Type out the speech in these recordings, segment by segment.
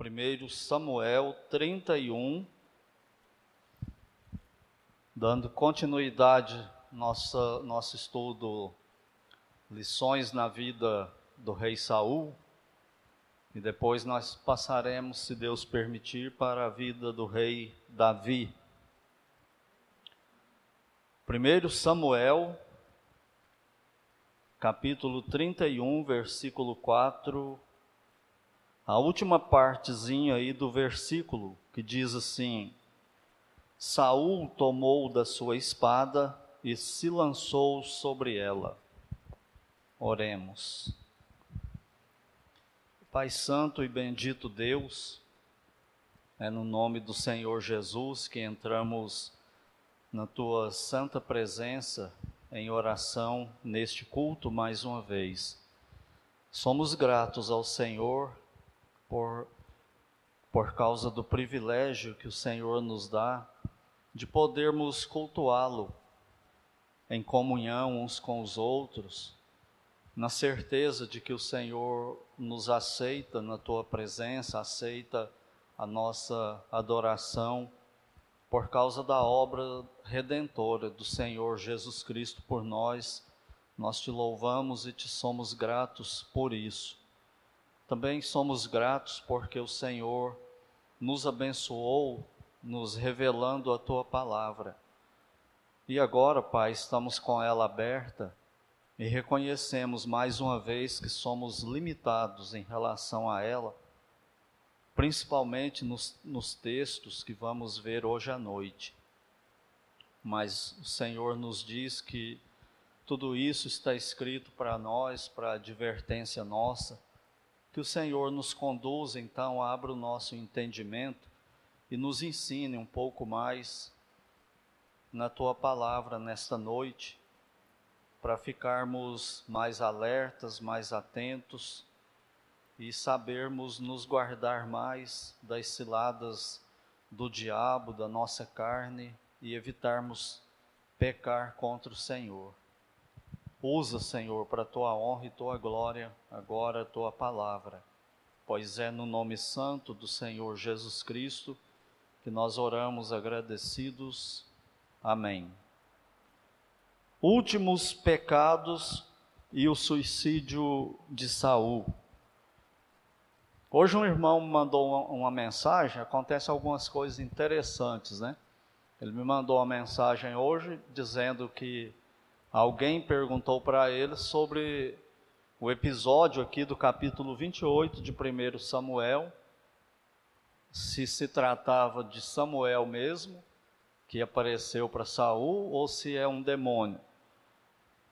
1 Samuel 31, dando continuidade nossa nosso estudo lições na vida do rei Saul, e depois nós passaremos, se Deus permitir, para a vida do rei Davi. 1 Samuel, capítulo 31, versículo 4 a última partezinha aí do versículo que diz assim: Saul tomou da sua espada e se lançou sobre ela. Oremos. Pai Santo e bendito Deus, é no nome do Senhor Jesus que entramos na tua santa presença em oração neste culto mais uma vez. Somos gratos ao Senhor por, por causa do privilégio que o Senhor nos dá de podermos cultuá-lo em comunhão uns com os outros, na certeza de que o Senhor nos aceita na tua presença, aceita a nossa adoração por causa da obra redentora do Senhor Jesus Cristo por nós. Nós te louvamos e te somos gratos por isso. Também somos gratos porque o Senhor nos abençoou, nos revelando a tua palavra. E agora, Pai, estamos com ela aberta e reconhecemos mais uma vez que somos limitados em relação a ela, principalmente nos, nos textos que vamos ver hoje à noite. Mas o Senhor nos diz que tudo isso está escrito para nós, para advertência nossa que o Senhor nos conduza, então, abra o nosso entendimento e nos ensine um pouco mais na tua palavra nesta noite, para ficarmos mais alertas, mais atentos e sabermos nos guardar mais das ciladas do diabo, da nossa carne e evitarmos pecar contra o Senhor. Usa, Senhor, para a tua honra e tua glória, agora a tua palavra, pois é no nome santo do Senhor Jesus Cristo que nós oramos agradecidos. Amém. Últimos pecados e o suicídio de Saul. Hoje um irmão me mandou uma, uma mensagem, acontece algumas coisas interessantes, né? Ele me mandou uma mensagem hoje dizendo que alguém perguntou para ele sobre o episódio aqui do capítulo 28 de 1 Samuel, se se tratava de Samuel mesmo, que apareceu para Saul, ou se é um demônio.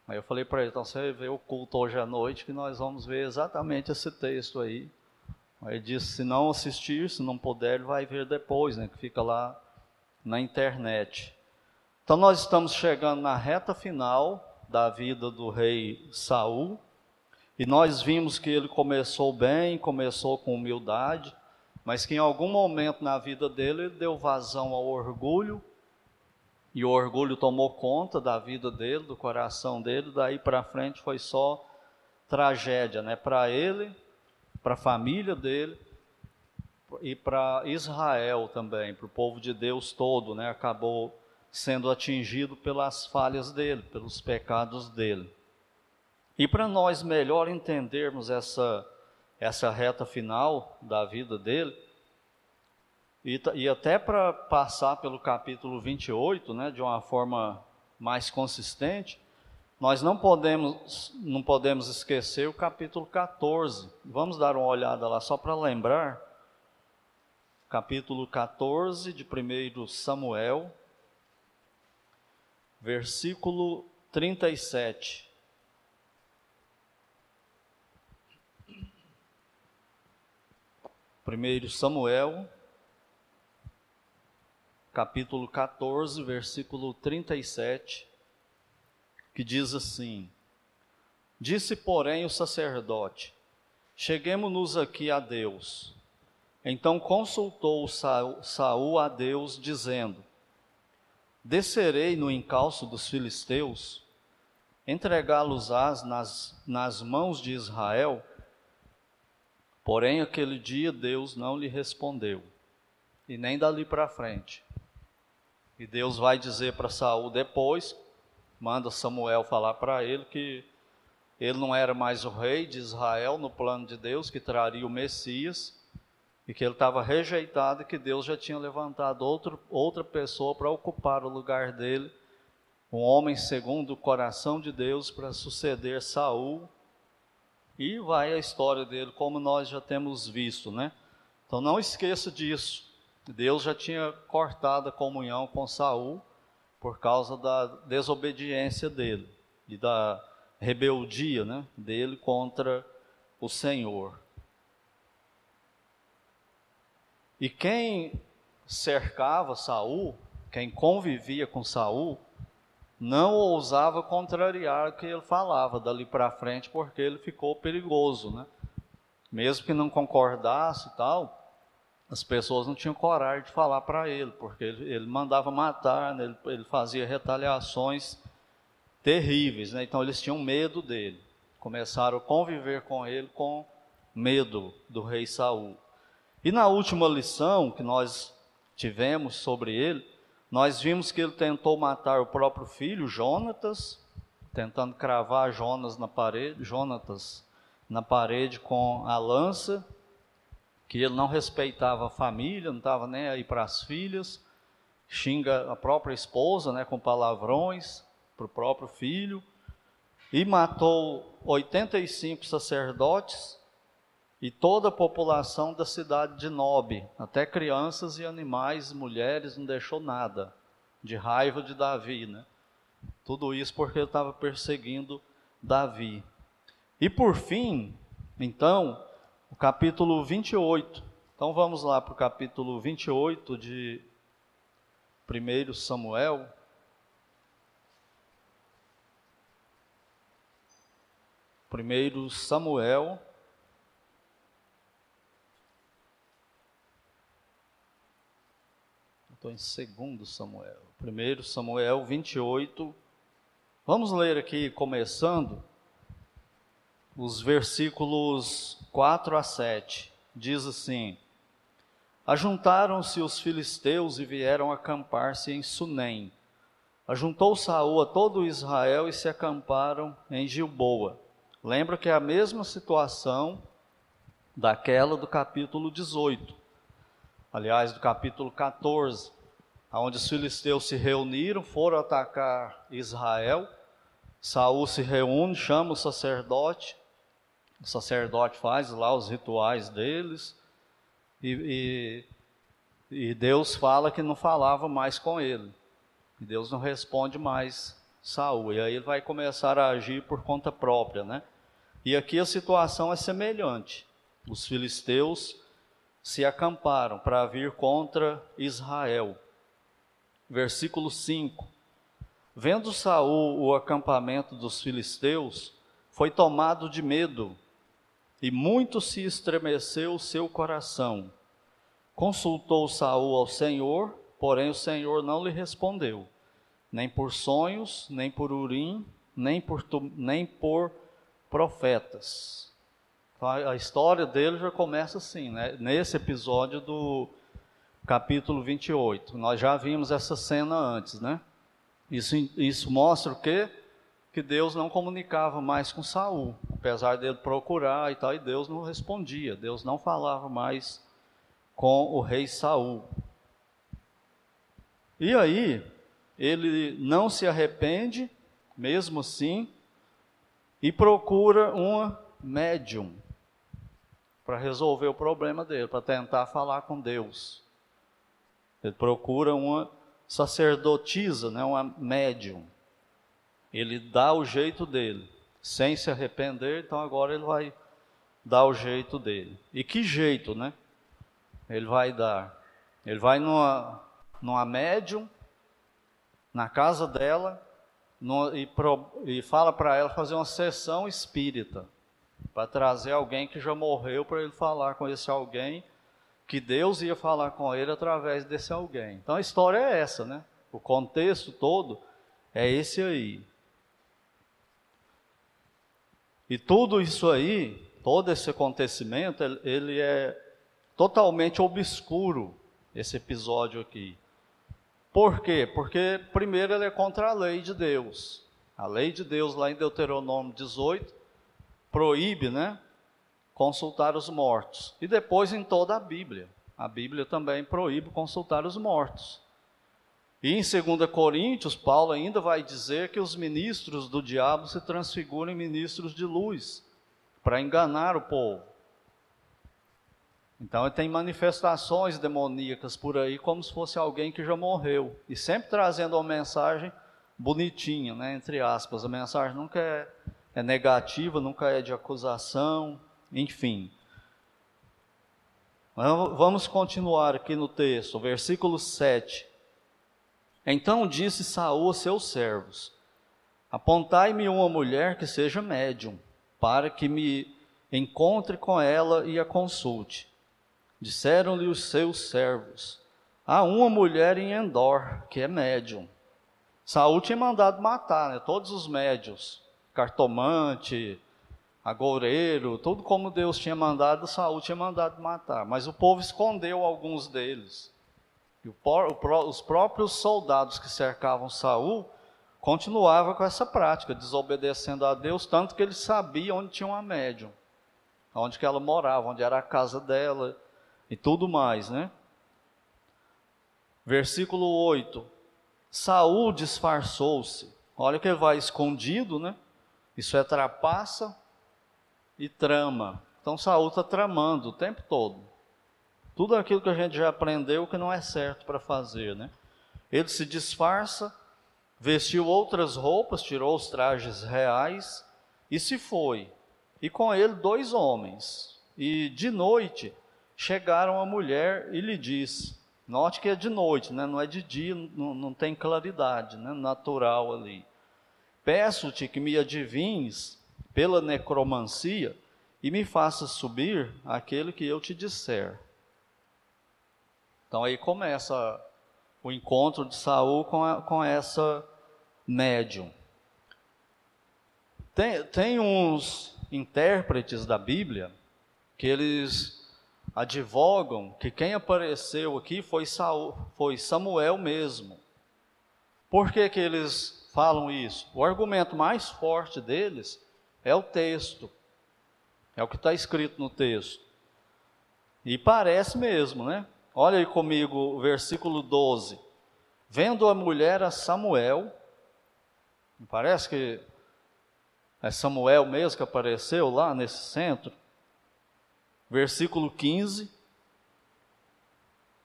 Aí eu falei para ele, então você vê o culto hoje à noite, que nós vamos ver exatamente esse texto aí. Aí ele disse, se não assistir, se não puder, ele vai ver depois, né, que fica lá na internet. Então nós estamos chegando na reta final da vida do rei Saul, e nós vimos que ele começou bem, começou com humildade, mas que em algum momento na vida dele ele deu vazão ao orgulho, e o orgulho tomou conta da vida dele, do coração dele, daí para frente foi só tragédia, né, para ele, para a família dele e para Israel também, para o povo de Deus todo, né, acabou sendo atingido pelas falhas dele, pelos pecados dele. E para nós melhor entendermos essa, essa reta final da vida dele, e, e até para passar pelo capítulo 28, né, de uma forma mais consistente, nós não podemos, não podemos esquecer o capítulo 14. Vamos dar uma olhada lá só para lembrar. Capítulo 14 de 1 Samuel, versículo 37. Primeiro Samuel, capítulo 14, versículo 37, que diz assim: Disse, porém, o sacerdote: Cheguemos-nos aqui a Deus. Então consultou Saul a Deus, dizendo: Descerei no encalço dos filisteus, entregá-los-ás nas, nas mãos de Israel? Porém, aquele dia Deus não lhe respondeu, e nem dali para frente. E Deus vai dizer para Saul depois, manda Samuel falar para ele que ele não era mais o rei de Israel no plano de Deus, que traria o Messias, e que ele estava rejeitado e que Deus já tinha levantado outro, outra pessoa para ocupar o lugar dele, um homem segundo o coração de Deus para suceder Saul. E vai a história dele como nós já temos visto, né? Então não esqueça disso. Deus já tinha cortado a comunhão com Saul por causa da desobediência dele e da rebeldia né, dele contra o Senhor. E quem cercava Saul, quem convivia com Saul, não ousava contrariar o que ele falava dali para frente, porque ele ficou perigoso, né? Mesmo que não concordasse e tal, as pessoas não tinham coragem de falar para ele, porque ele, ele mandava matar, né? ele, ele, fazia retaliações terríveis, né? então eles tinham medo dele. Começaram a conviver com ele com medo do rei Saul. E na última lição que nós tivemos sobre ele, nós vimos que ele tentou matar o próprio filho, Jonatas, tentando cravar Jonas na parede, Jonatas na parede com a lança, que ele não respeitava a família, não estava nem aí para as filhas, xinga a própria esposa, né, com palavrões para o próprio filho, e matou 85 sacerdotes e toda a população da cidade de Nob, até crianças e animais, mulheres, não deixou nada, de raiva de Davi, né? Tudo isso porque ele estava perseguindo Davi. E por fim, então, o capítulo 28. Então vamos lá para o capítulo 28 de 1 Samuel. Primeiro Samuel, estou em segundo Samuel. Primeiro Samuel 28. Vamos ler aqui começando os versículos 4 a 7. Diz assim: Ajuntaram-se os filisteus e vieram acampar-se em Sunem. Ajuntou Saul a todo Israel e se acamparam em Gilboa. Lembra que é a mesma situação daquela do capítulo 18. Aliás, do capítulo 14, onde os filisteus se reuniram, foram atacar Israel. Saul se reúne, chama o sacerdote, o sacerdote faz lá os rituais deles, e, e, e Deus fala que não falava mais com ele. E Deus não responde mais Saul. E aí ele vai começar a agir por conta própria, né? E aqui a situação é semelhante. Os filisteus se acamparam para vir contra Israel. Versículo 5. Vendo Saul o acampamento dos filisteus, foi tomado de medo e muito se estremeceu o seu coração. Consultou Saul ao Senhor, porém o Senhor não lhe respondeu, nem por sonhos, nem por urim, nem por, nem por profetas. Então, a história dele já começa assim, né? nesse episódio do capítulo 28. Nós já vimos essa cena antes, né? Isso, isso mostra o quê? que Deus não comunicava mais com Saul, apesar dele procurar e tal, e Deus não respondia, Deus não falava mais com o rei Saul. E aí, ele não se arrepende, mesmo assim, e procura uma médium para resolver o problema dele, para tentar falar com Deus. Ele procura uma sacerdotisa, né, uma médium ele dá o jeito dele, sem se arrepender, então agora ele vai dar o jeito dele. E que jeito, né? Ele vai dar. Ele vai numa, numa médium, na casa dela, e, pro, e fala para ela fazer uma sessão espírita, para trazer alguém que já morreu, para ele falar com esse alguém, que Deus ia falar com ele através desse alguém. Então a história é essa, né? O contexto todo é esse aí. E tudo isso aí todo esse acontecimento, ele é totalmente obscuro, esse episódio aqui. Por quê? Porque, primeiro, ele é contra a lei de Deus. A lei de Deus, lá em Deuteronômio 18, proíbe, né? Consultar os mortos. E depois em toda a Bíblia. A Bíblia também proíbe consultar os mortos. E em 2 Coríntios, Paulo ainda vai dizer que os ministros do diabo se transfiguram em ministros de luz, para enganar o povo. Então tem manifestações demoníacas por aí, como se fosse alguém que já morreu. E sempre trazendo uma mensagem bonitinha, né, entre aspas. A mensagem nunca é, é negativa, nunca é de acusação, enfim. Vamos continuar aqui no texto, versículo 7. Então disse Saul a seus servos: Apontai-me uma mulher que seja médium, para que me encontre com ela e a consulte. Disseram-lhe os seus servos: Há uma mulher em Endor, que é médium. Saul tinha mandado matar né, todos os médios, cartomante, agoureiro, tudo como Deus tinha mandado, Saul tinha mandado matar. Mas o povo escondeu alguns deles. E o, o, os próprios soldados que cercavam Saul continuavam com essa prática, desobedecendo a Deus, tanto que eles sabiam onde tinha uma médium, onde que ela morava, onde era a casa dela e tudo mais, né? Versículo 8. Saul disfarçou-se. Olha que ele vai escondido, né? Isso é trapaça e trama. Então Saul está tramando o tempo todo. Tudo aquilo que a gente já aprendeu que não é certo para fazer, né? Ele se disfarça, vestiu outras roupas, tirou os trajes reais e se foi. E com ele dois homens. E de noite chegaram a mulher e lhe disse: Note que é de noite, né? não é de dia, não, não tem claridade né? natural ali. Peço-te que me adivinhes pela necromancia e me faça subir aquele que eu te disser. Então aí começa o encontro de Saul com, a, com essa médium. Tem, tem uns intérpretes da Bíblia que eles advogam que quem apareceu aqui foi, Saul, foi Samuel mesmo. Por que, que eles falam isso? O argumento mais forte deles é o texto, é o que está escrito no texto. E parece mesmo, né? Olha aí comigo o versículo 12. Vendo a mulher a Samuel, parece que é Samuel mesmo que apareceu lá nesse centro. Versículo 15.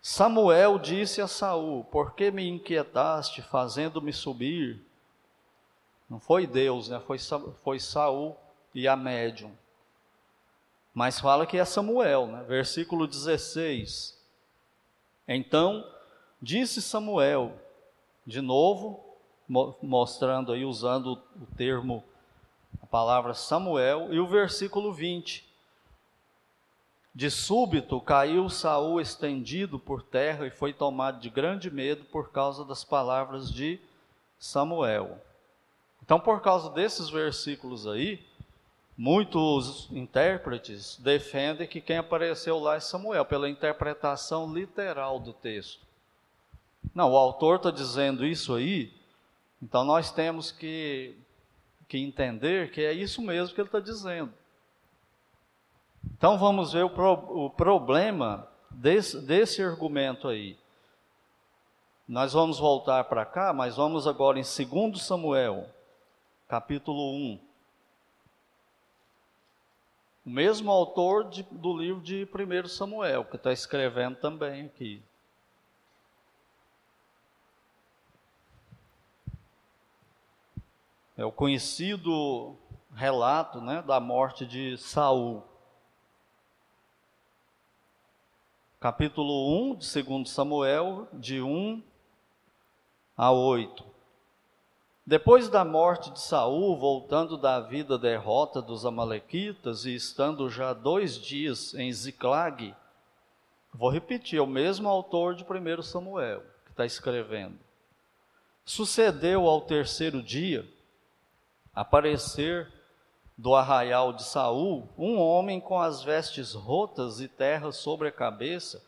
Samuel disse a Saul: Por que me inquietaste, fazendo-me subir? Não foi Deus, né? Foi, foi Saul e a médium. Mas fala que é Samuel, né? Versículo 16. Então disse Samuel, de novo, mostrando aí, usando o termo, a palavra Samuel, e o versículo 20. De súbito caiu Saul estendido por terra e foi tomado de grande medo por causa das palavras de Samuel. Então, por causa desses versículos aí, Muitos intérpretes defendem que quem apareceu lá é Samuel, pela interpretação literal do texto. Não, o autor está dizendo isso aí, então nós temos que, que entender que é isso mesmo que ele está dizendo. Então vamos ver o, pro, o problema desse, desse argumento aí. Nós vamos voltar para cá, mas vamos agora em 2 Samuel, capítulo 1. O mesmo autor de, do livro de 1 Samuel, que está escrevendo também aqui. É o conhecido relato né, da morte de Saul. Capítulo 1 de 2 Samuel, de 1 a 8. Depois da morte de Saul, voltando da vida derrota dos amalequitas e estando já dois dias em Ziclag, vou repetir, é o mesmo autor de 1 Samuel que está escrevendo. Sucedeu ao terceiro dia aparecer do arraial de Saul, um homem com as vestes rotas e terra sobre a cabeça.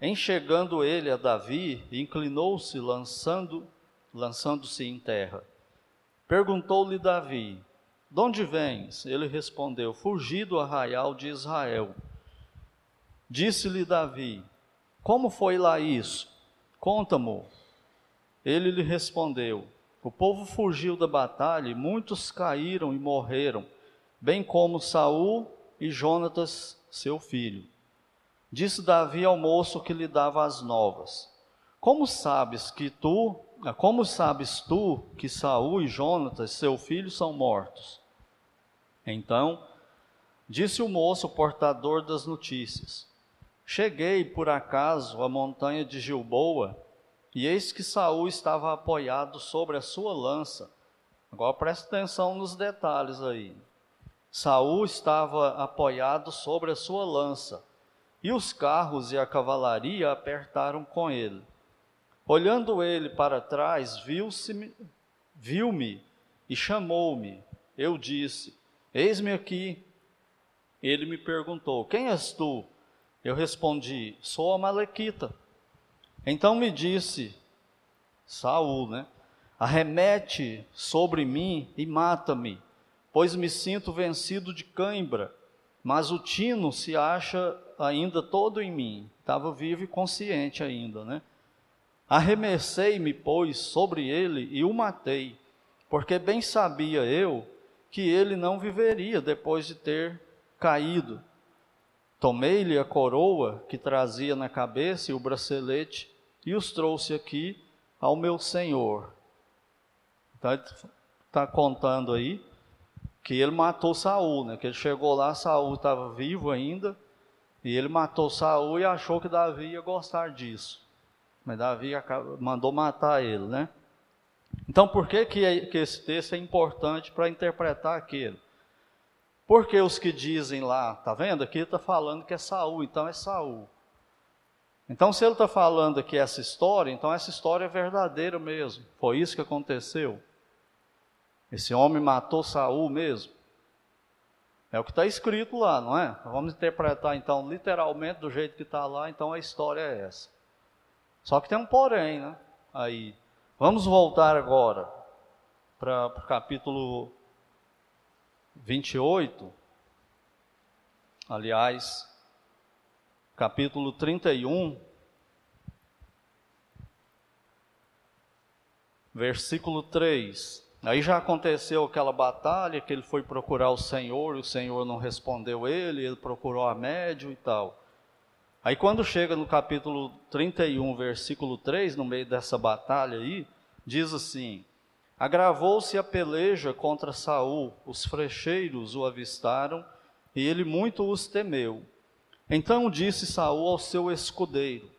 Enxergando ele a Davi, inclinou-se, lançando, lançando-se em terra. Perguntou-lhe Davi: De onde vens? Ele respondeu: Fugi do arraial de Israel. Disse-lhe Davi: Como foi lá isso? Conta-mo. Ele lhe respondeu: O povo fugiu da batalha e muitos caíram e morreram, bem como Saul e Jonatas, seu filho. Disse Davi ao moço que lhe dava as novas: Como sabes que tu, como sabes tu que Saul e Jonatas, seu filho, são mortos? Então, disse o moço portador das notícias: Cheguei por acaso à montanha de Gilboa e eis que Saul estava apoiado sobre a sua lança. Agora preste atenção nos detalhes aí. Saul estava apoiado sobre a sua lança, e os carros e a cavalaria apertaram com ele. Olhando ele para trás, viu-me viu e chamou-me. Eu disse: Eis-me aqui. Ele me perguntou: Quem és tu? Eu respondi: Sou a Malequita então me disse Saul, né? Arremete sobre mim e mata-me, pois me sinto vencido de cãibra, mas o tino se acha ainda todo em mim. Estava vivo e consciente ainda, né? Arremessei-me, pois, sobre ele e o matei, porque bem sabia eu que ele não viveria depois de ter caído. Tomei-lhe a coroa que trazia na cabeça e o bracelete e os trouxe aqui ao meu senhor. Então está contando aí que ele matou Saul, né? Que ele chegou lá, Saul estava vivo ainda, e ele matou Saul e achou que Davi ia gostar disso. Mas Davi mandou matar ele, né? Então por que, que, que esse texto é importante para interpretar aquele? Porque os que dizem lá, tá vendo? Aqui está falando que é Saul, então é Saul. Então, se ele está falando aqui essa história, então essa história é verdadeira mesmo. Foi isso que aconteceu. Esse homem matou Saul mesmo. É o que está escrito lá, não é? Vamos interpretar então literalmente do jeito que está lá, então a história é essa. Só que tem um porém, né? Aí. Vamos voltar agora para o capítulo 28. Aliás, capítulo 31, versículo 3. Aí já aconteceu aquela batalha que ele foi procurar o Senhor, e o Senhor não respondeu ele, ele procurou a médio e tal. Aí quando chega no capítulo 31, versículo 3, no meio dessa batalha aí, diz assim: Agravou-se a peleja contra Saul, os frecheiros o avistaram, e ele muito os temeu. Então disse Saul ao seu escudeiro: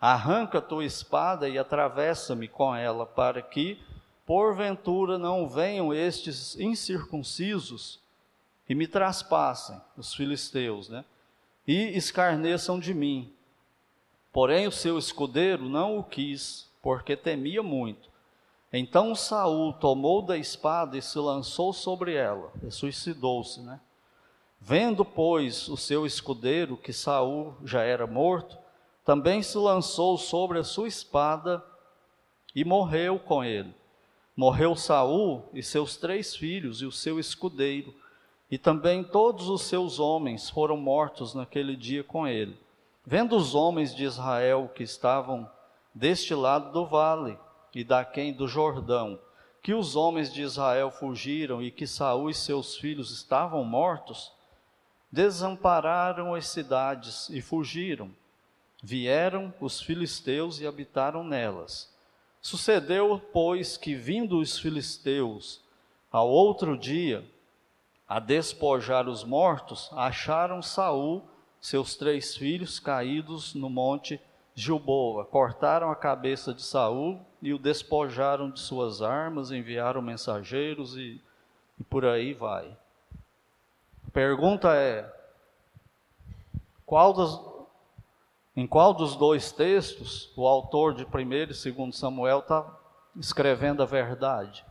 Arranca tua espada e atravessa-me com ela, para que, porventura, não venham estes incircuncisos e me traspassem, os filisteus, né? E escarneçam de mim. Porém, o seu escudeiro não o quis, porque temia muito. Então Saul tomou da espada e se lançou sobre ela, e suicidou-se, né? Vendo, pois, o seu escudeiro que Saul já era morto, também se lançou sobre a sua espada e morreu com ele. Morreu Saul e seus três filhos e o seu escudeiro, e também todos os seus homens foram mortos naquele dia com ele. Vendo os homens de Israel que estavam deste lado do vale e daquém do Jordão, que os homens de Israel fugiram e que Saul e seus filhos estavam mortos, desampararam as cidades e fugiram. Vieram os filisteus e habitaram nelas. Sucedeu, pois, que vindo os filisteus ao outro dia a despojar os mortos, acharam Saul, seus três filhos caídos no monte Gilboa. Cortaram a cabeça de Saul e o despojaram de suas armas, enviaram mensageiros e, e por aí vai. A pergunta é: qual das, em qual dos dois textos o autor de 1 e 2 Samuel está escrevendo a verdade?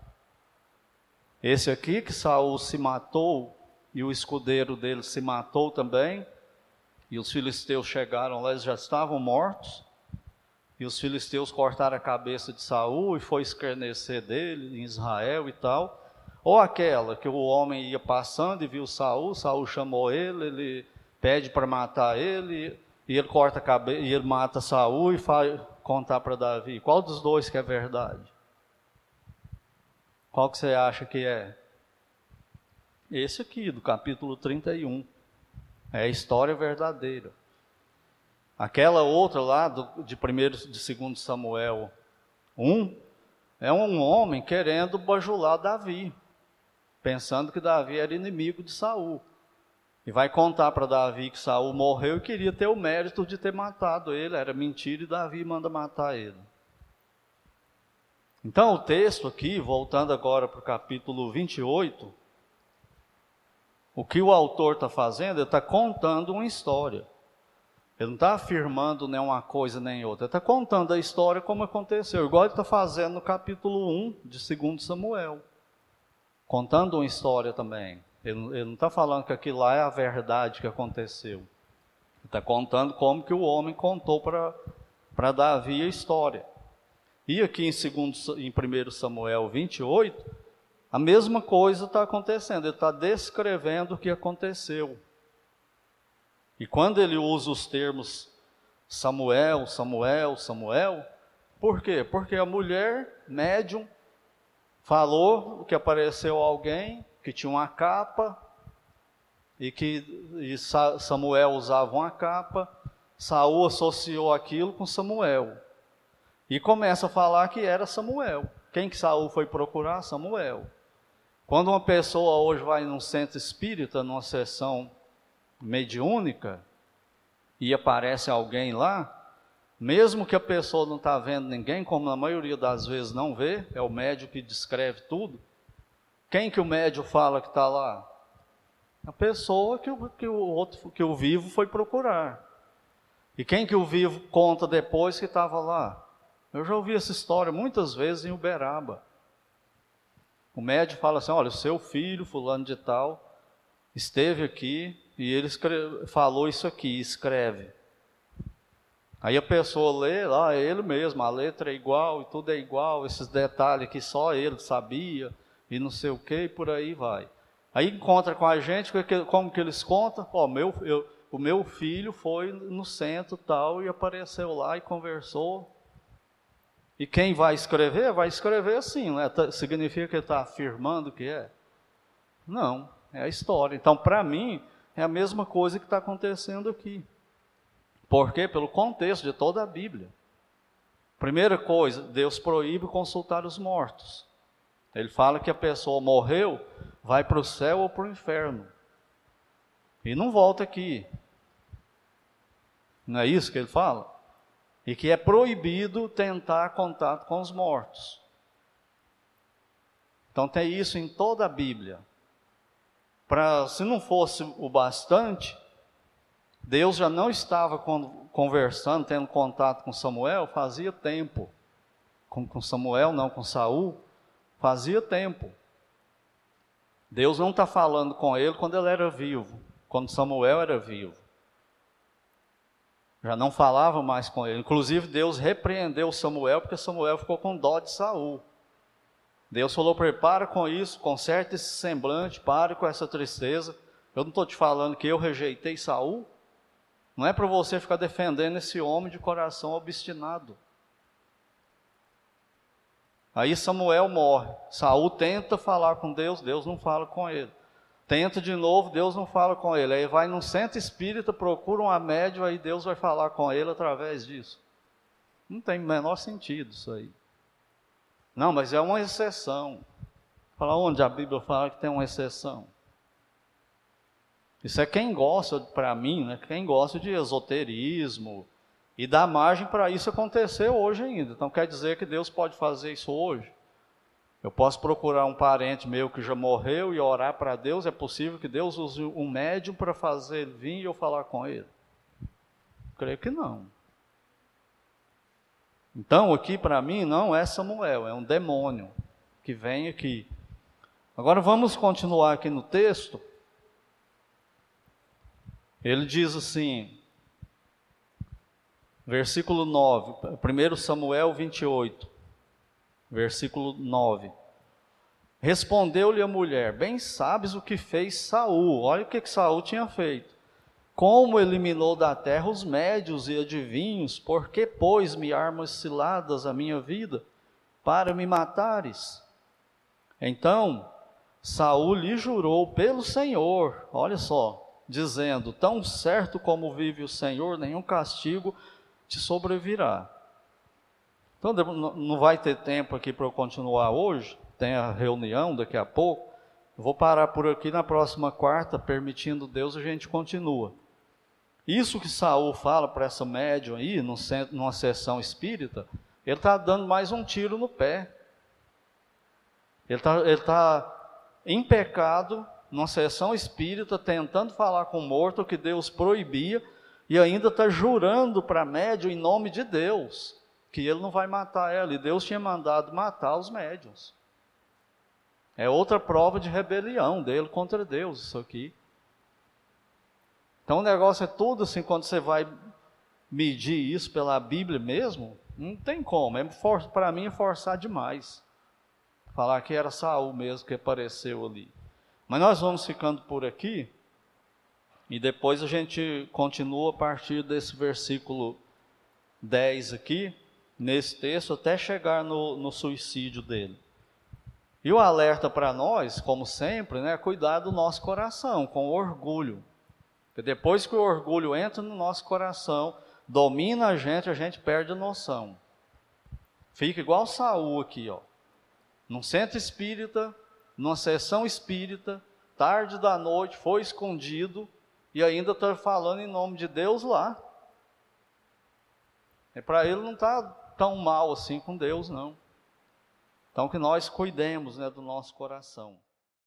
Esse aqui que Saul se matou e o escudeiro dele se matou também, e os filisteus chegaram lá, eles já estavam mortos. E os filisteus cortaram a cabeça de Saul e foi escarnecer dele em Israel e tal. Ou aquela que o homem ia passando e viu Saul, Saul chamou ele, ele pede para matar ele, e ele corta a cabeça, e ele mata Saul e faz contar para Davi. Qual dos dois que é verdade? Qual que você acha que é? Esse aqui, do capítulo 31. É a história verdadeira. Aquela outra lá do, de primeiro de segundo Samuel 1 é um homem querendo bajular Davi, pensando que Davi era inimigo de Saul. E vai contar para Davi que Saul morreu e queria ter o mérito de ter matado ele, era mentira e Davi manda matar ele. Então o texto aqui, voltando agora para o capítulo 28, o que o autor está fazendo, ele está contando uma história. Ele não está afirmando nem uma coisa nem outra. Ele está contando a história como aconteceu, igual ele está fazendo no capítulo 1 de 2 Samuel. Contando uma história também. Ele, ele não está falando que aquilo lá é a verdade que aconteceu. Ele está contando como que o homem contou para Davi a história. E aqui em, segundo, em 1 Samuel 28, a mesma coisa está acontecendo. Ele está descrevendo o que aconteceu. E quando ele usa os termos Samuel, Samuel, Samuel, por quê? Porque a mulher médium falou que apareceu alguém que tinha uma capa e que e Samuel usava uma capa, Saul associou aquilo com Samuel. E começa a falar que era Samuel. Quem que Saul foi procurar? Samuel. Quando uma pessoa hoje vai num centro espírita, numa sessão mediúnica e aparece alguém lá, mesmo que a pessoa não está vendo ninguém, como na maioria das vezes não vê, é o médium que descreve tudo. Quem que o médium fala que está lá? A pessoa que o, que o outro, que o vivo foi procurar. E quem que o vivo conta depois que estava lá? Eu já ouvi essa história muitas vezes em Uberaba. O médium fala assim: olha, o seu filho, fulano de tal, esteve aqui e ele escreve, falou isso aqui, escreve. Aí a pessoa lê lá, é ele mesmo, a letra é igual e tudo é igual, esses detalhes que só ele sabia e não sei o que, e por aí vai. Aí encontra com a gente, como que eles contam? Ó, meu, eu, o meu filho foi no centro tal e apareceu lá e conversou. E quem vai escrever, vai escrever assim, né? significa que está afirmando que é? Não, é a história. Então, para mim, é a mesma coisa que está acontecendo aqui. Por quê? Pelo contexto de toda a Bíblia. Primeira coisa, Deus proíbe consultar os mortos. Ele fala que a pessoa morreu, vai para o céu ou para o inferno. E não volta aqui. Não é isso que ele fala? E que é proibido tentar contato com os mortos. Então tem isso em toda a Bíblia para se não fosse o bastante, Deus já não estava conversando, tendo contato com Samuel, fazia tempo. Com, com Samuel, não com Saul, fazia tempo. Deus não está falando com ele quando ele era vivo, quando Samuel era vivo. Já não falava mais com ele. Inclusive, Deus repreendeu Samuel porque Samuel ficou com dó de Saul. Deus falou: prepara com isso, conserte esse semblante, pare com essa tristeza. Eu não estou te falando que eu rejeitei Saul. Não é para você ficar defendendo esse homem de coração obstinado. Aí Samuel morre. Saul tenta falar com Deus, Deus não fala com ele. Tenta de novo, Deus não fala com ele. Aí vai num centro espírita, procura uma médium, aí Deus vai falar com ele através disso. Não tem o menor sentido isso aí. Não, mas é uma exceção. Fala onde a Bíblia fala que tem uma exceção. Isso é quem gosta, para mim, né, quem gosta de esoterismo e dá margem para isso acontecer hoje ainda. Então quer dizer que Deus pode fazer isso hoje? Eu posso procurar um parente meu que já morreu e orar para Deus. É possível que Deus use um médium para fazer vir e eu falar com ele? Creio que não. Então, aqui para mim não é Samuel, é um demônio que vem aqui. Agora vamos continuar aqui no texto. Ele diz assim, versículo 9, 1 Samuel 28, versículo 9. Respondeu-lhe a mulher: Bem sabes o que fez Saul. Olha o que, que Saul tinha feito. Como eliminou da terra os médios e adivinhos, por que pôs-me armas ciladas a minha vida para me matares? Então Saul lhe jurou pelo Senhor, olha só, dizendo: Tão certo como vive o Senhor, nenhum castigo te sobrevirá. Então não vai ter tempo aqui para eu continuar hoje, tem a reunião daqui a pouco. vou parar por aqui na próxima quarta, permitindo Deus, a gente continua. Isso que Saul fala para essa médium aí, numa sessão espírita, ele está dando mais um tiro no pé. Ele está tá em pecado, numa sessão espírita, tentando falar com o morto que Deus proibia, e ainda está jurando para a médium em nome de Deus que ele não vai matar ela. E Deus tinha mandado matar os médiums. É outra prova de rebelião dele contra Deus, isso aqui. Então o negócio é tudo assim, quando você vai medir isso pela Bíblia mesmo, não tem como. É para mim é forçar demais. Falar que era Saul mesmo que apareceu ali. Mas nós vamos ficando por aqui. E depois a gente continua a partir desse versículo 10 aqui, nesse texto, até chegar no, no suicídio dele. E o alerta para nós, como sempre, né, é cuidar do nosso coração, com orgulho. Porque depois que o orgulho entra no nosso coração, domina a gente, a gente perde a noção. Fica igual Saul aqui, ó. Num centro espírita, numa sessão espírita, tarde da noite, foi escondido e ainda está falando em nome de Deus lá. E para ele não está tão mal assim com Deus, não. Então que nós cuidemos né, do nosso coração.